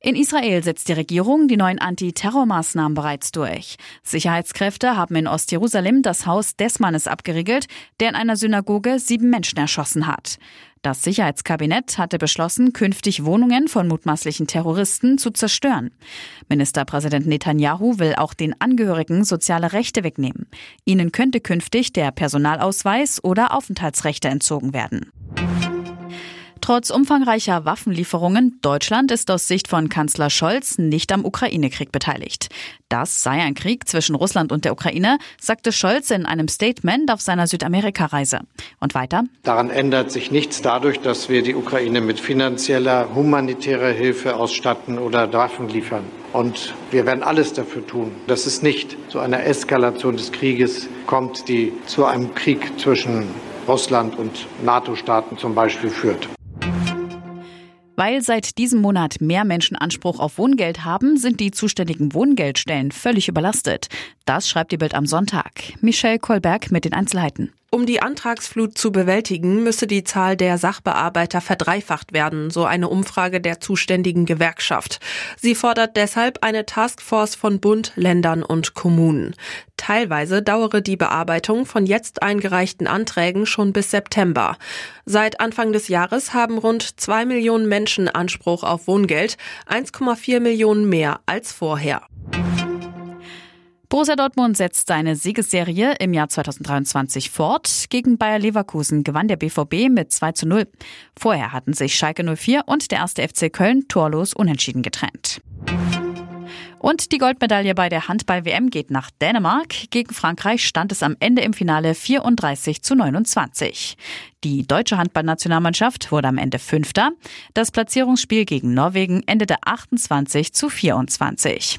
In Israel setzt die Regierung die neuen Antiterrormaßnahmen bereits durch. Sicherheitskräfte haben in Ostjerusalem das Haus des Mannes abgeriegelt, der in einer Synagoge sieben Menschen erschossen hat. Das Sicherheitskabinett hatte beschlossen, künftig Wohnungen von mutmaßlichen Terroristen zu zerstören. Ministerpräsident Netanyahu will auch den Angehörigen soziale Rechte wegnehmen. Ihnen könnte künftig der Personalausweis oder Aufenthaltsrechte entzogen werden. Trotz umfangreicher Waffenlieferungen, Deutschland ist aus Sicht von Kanzler Scholz nicht am Ukraine-Krieg beteiligt. Das sei ein Krieg zwischen Russland und der Ukraine, sagte Scholz in einem Statement auf seiner Südamerika-Reise. Und weiter? Daran ändert sich nichts dadurch, dass wir die Ukraine mit finanzieller, humanitärer Hilfe ausstatten oder Waffen liefern. Und wir werden alles dafür tun, dass es nicht zu einer Eskalation des Krieges kommt, die zu einem Krieg zwischen Russland und NATO-Staaten zum Beispiel führt. Weil seit diesem Monat mehr Menschen Anspruch auf Wohngeld haben, sind die zuständigen Wohngeldstellen völlig überlastet. Das schreibt die Bild am Sonntag. Michelle Kolberg mit den Einzelheiten. Um die Antragsflut zu bewältigen, müsse die Zahl der Sachbearbeiter verdreifacht werden, so eine Umfrage der zuständigen Gewerkschaft. Sie fordert deshalb eine Taskforce von Bund, Ländern und Kommunen. Teilweise dauere die Bearbeitung von jetzt eingereichten Anträgen schon bis September. Seit Anfang des Jahres haben rund zwei Millionen Menschen Anspruch auf Wohngeld, 1,4 Millionen mehr als vorher. Borussia Dortmund setzt seine Siegesserie im Jahr 2023 fort. Gegen Bayer Leverkusen gewann der BVB mit 2 zu 0. Vorher hatten sich Schalke 04 und der erste FC Köln torlos unentschieden getrennt. Und die Goldmedaille bei der Handball-WM geht nach Dänemark. Gegen Frankreich stand es am Ende im Finale 34 zu 29. Die deutsche Handballnationalmannschaft wurde am Ende Fünfter. Das Platzierungsspiel gegen Norwegen endete 28 zu 24.